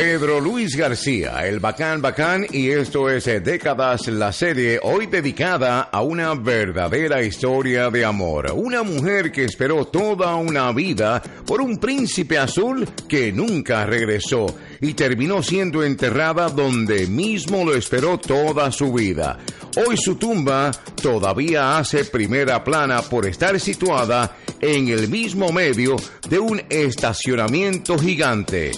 Pedro Luis García, el bacán bacán, y esto es eh, Décadas, la serie hoy dedicada a una verdadera historia de amor. Una mujer que esperó toda una vida por un príncipe azul que nunca regresó y terminó siendo enterrada donde mismo lo esperó toda su vida. Hoy su tumba todavía hace primera plana por estar situada en el mismo medio de un estacionamiento gigante.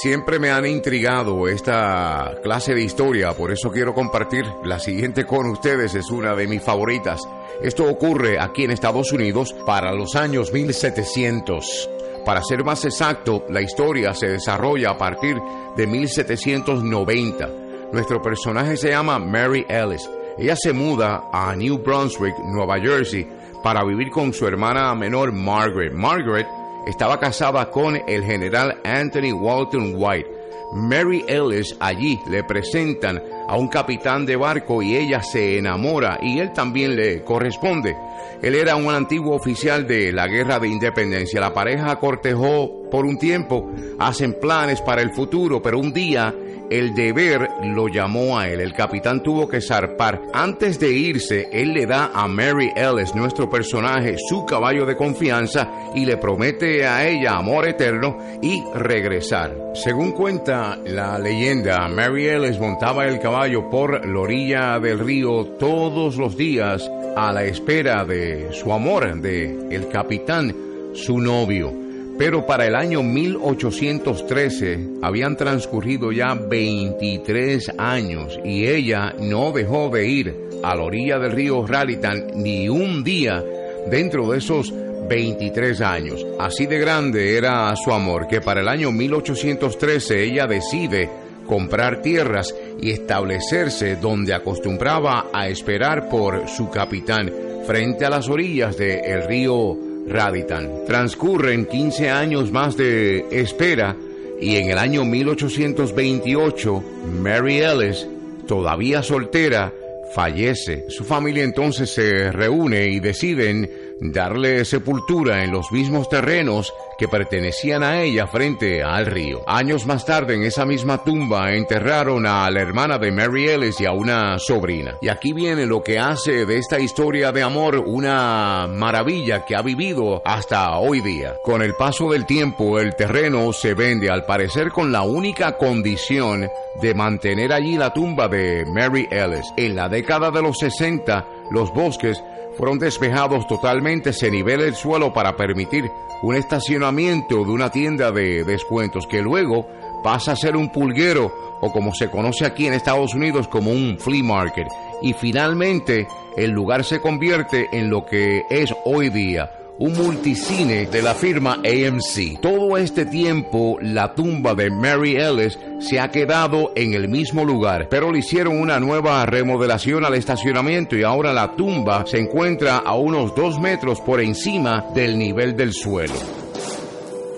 Siempre me han intrigado esta clase de historia, por eso quiero compartir la siguiente con ustedes, es una de mis favoritas. Esto ocurre aquí en Estados Unidos para los años 1700. Para ser más exacto, la historia se desarrolla a partir de 1790. Nuestro personaje se llama Mary Ellis. Ella se muda a New Brunswick, Nueva Jersey, para vivir con su hermana menor Margaret. Margaret estaba casada con el general Anthony Walton White. Mary Ellis allí le presentan a un capitán de barco y ella se enamora y él también le corresponde. Él era un antiguo oficial de la guerra de independencia. La pareja cortejó por un tiempo, hacen planes para el futuro, pero un día el deber lo llamó a él. El capitán tuvo que zarpar. Antes de irse, él le da a Mary Ellis, nuestro personaje, su caballo de confianza y le promete a ella amor eterno y regresar. Según cuenta la leyenda, Mary Ellis montaba el caballo por la orilla del río todos los días a la espera de su amor, de el capitán, su novio. Pero para el año 1813 habían transcurrido ya 23 años y ella no dejó de ir a la orilla del río Raritan ni un día dentro de esos 23 años. Así de grande era su amor que para el año 1813 ella decide comprar tierras y establecerse donde acostumbraba a esperar por su capitán frente a las orillas del río Raditan. Transcurren 15 años más de espera y en el año 1828 Mary Ellis, todavía soltera, fallece. Su familia entonces se reúne y deciden darle sepultura en los mismos terrenos que pertenecían a ella frente al río. Años más tarde, en esa misma tumba, enterraron a la hermana de Mary Ellis y a una sobrina. Y aquí viene lo que hace de esta historia de amor una maravilla que ha vivido hasta hoy día. Con el paso del tiempo, el terreno se vende al parecer con la única condición de mantener allí la tumba de Mary Ellis. En la década de los 60, los bosques fueron despejados totalmente, se nivela el suelo para permitir un estacionamiento de una tienda de descuentos que luego pasa a ser un pulguero o como se conoce aquí en Estados Unidos como un flea market. Y finalmente el lugar se convierte en lo que es hoy día un multicine de la firma AMC. Todo este tiempo la tumba de Mary Ellis se ha quedado en el mismo lugar, pero le hicieron una nueva remodelación al estacionamiento y ahora la tumba se encuentra a unos dos metros por encima del nivel del suelo.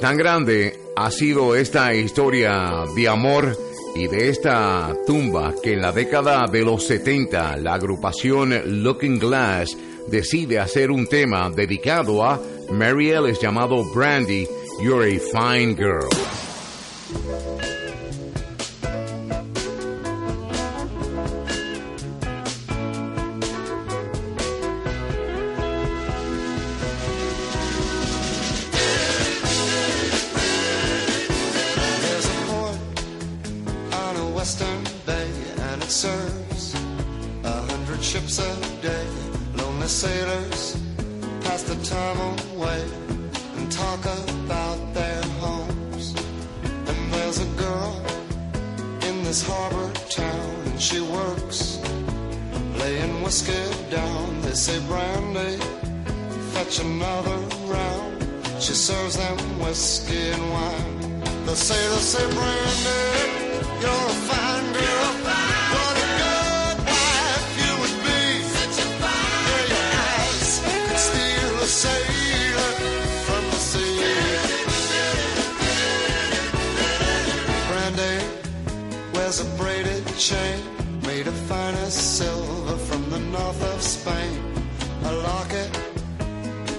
Tan grande ha sido esta historia de amor y de esta tumba que en la década de los 70 la agrupación Looking Glass decide hacer un tema dedicado a Mary Ellis llamado Brandy, You're a Fine Girl. Away and talk about their homes. And there's a girl in this harbor town, and she works laying whiskey down. They say, Brandy, fetch another round. She serves them whiskey and wine. They'll say, they'll say, Brandy, you're a fine girl. Wears a braided chain made of finest silver from the north of Spain. A locket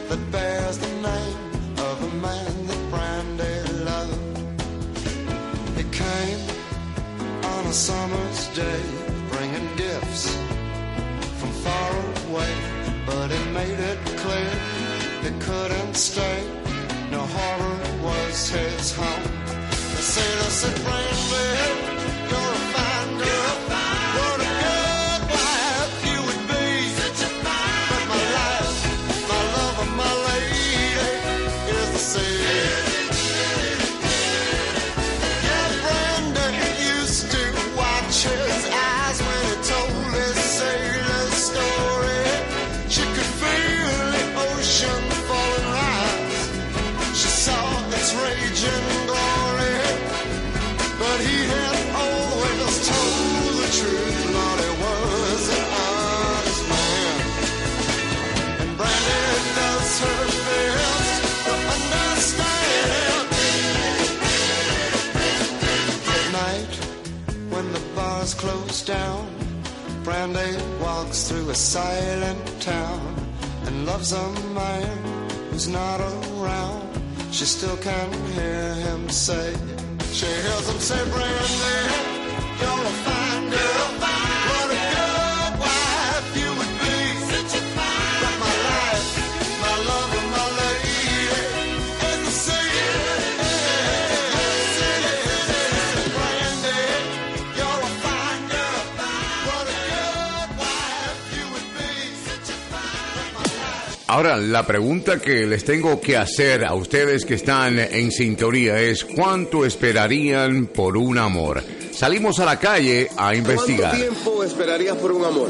that bears the name of a man that Brandy loved. He came on a summer's day, bringing gifts from far away, but he made it clear he couldn't stay. No harbor was his home. The sailor said, Brandy, when the bars close down, Brandy walks through a silent town and loves a man who's not around. She still can hear him say, she hears him say, Brandy, you're a fine Ahora, la pregunta que les tengo que hacer a ustedes que están en sintonía es ¿cuánto esperarían por un amor? Salimos a la calle a investigar. ¿Cuánto tiempo esperarías por un amor?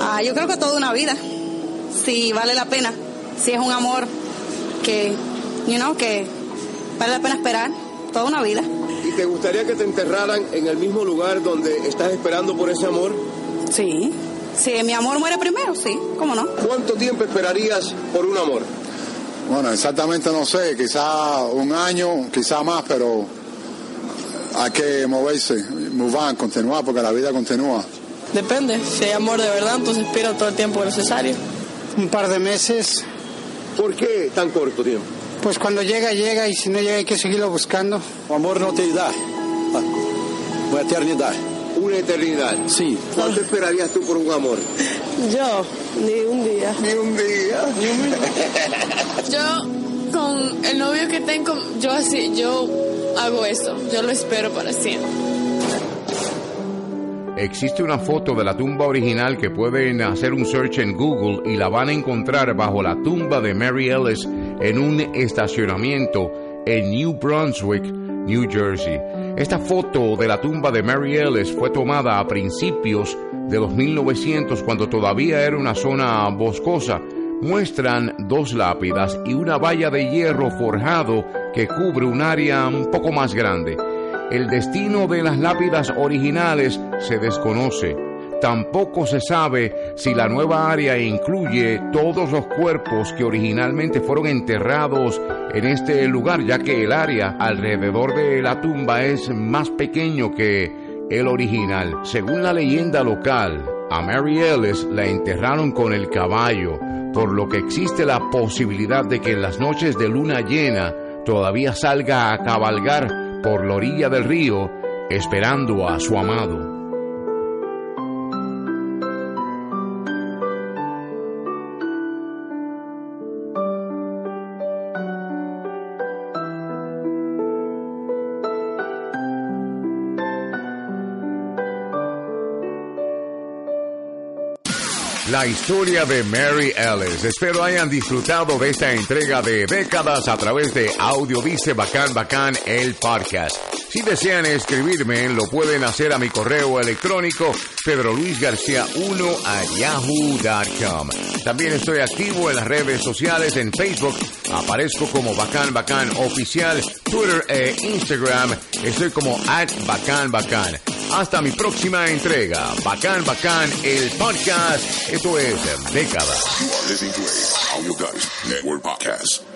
Ah, yo creo que toda una vida. Si vale la pena. Si es un amor que, you know, que vale la pena esperar. Toda una vida. ¿Y te gustaría que te enterraran en el mismo lugar donde estás esperando por ese amor? Sí. Si mi amor muere primero, sí. ¿Cómo no? ¿Cuánto tiempo esperarías por un amor? Bueno, exactamente no sé, quizá un año, quizá más, pero hay que moverse, move on, continuar, porque la vida continúa. Depende, si hay amor de verdad, entonces espero todo el tiempo necesario. un par de meses, ¿Por qué tan corto tiempo? pues cuando llega, llega y si no llega hay que seguirlo buscando. O amor não tem idade. Uma eternidade. Una eternidad. Sim. ¿Cuánto esperarías tú por un amor? Yo, ni un día. Ni un día. Yo con el novio que tengo, yo así, yo hago eso, yo lo espero para siempre. Existe una foto de la tumba original que pueden hacer un search en Google y la van a encontrar bajo la tumba de Mary Ellis en un estacionamiento en New Brunswick, New Jersey. Esta foto de la tumba de Mary Ellis fue tomada a principios de los 1900 cuando todavía era una zona boscosa. Muestran dos lápidas y una valla de hierro forjado que cubre un área un poco más grande. El destino de las lápidas originales se desconoce. Tampoco se sabe si la nueva área incluye todos los cuerpos que originalmente fueron enterrados en este lugar, ya que el área alrededor de la tumba es más pequeño que el original. Según la leyenda local, a Mary Ellis la enterraron con el caballo, por lo que existe la posibilidad de que en las noches de luna llena todavía salga a cabalgar por la orilla del río esperando a su amado. La historia de Mary Ellis. Espero hayan disfrutado de esta entrega de décadas a través de Audio Bacán Bacán, el podcast. Si desean escribirme, lo pueden hacer a mi correo electrónico pedroluisgarcia1 a yahoo.com. También estoy activo en las redes sociales, en Facebook, aparezco como Bacán Bacán Oficial, Twitter e Instagram, estoy como at Bacán Bacán. Hasta mi próxima entrega. Bacán, bacán, el podcast. Esto es Décadas. You are listening to a Audio Guys Network podcast.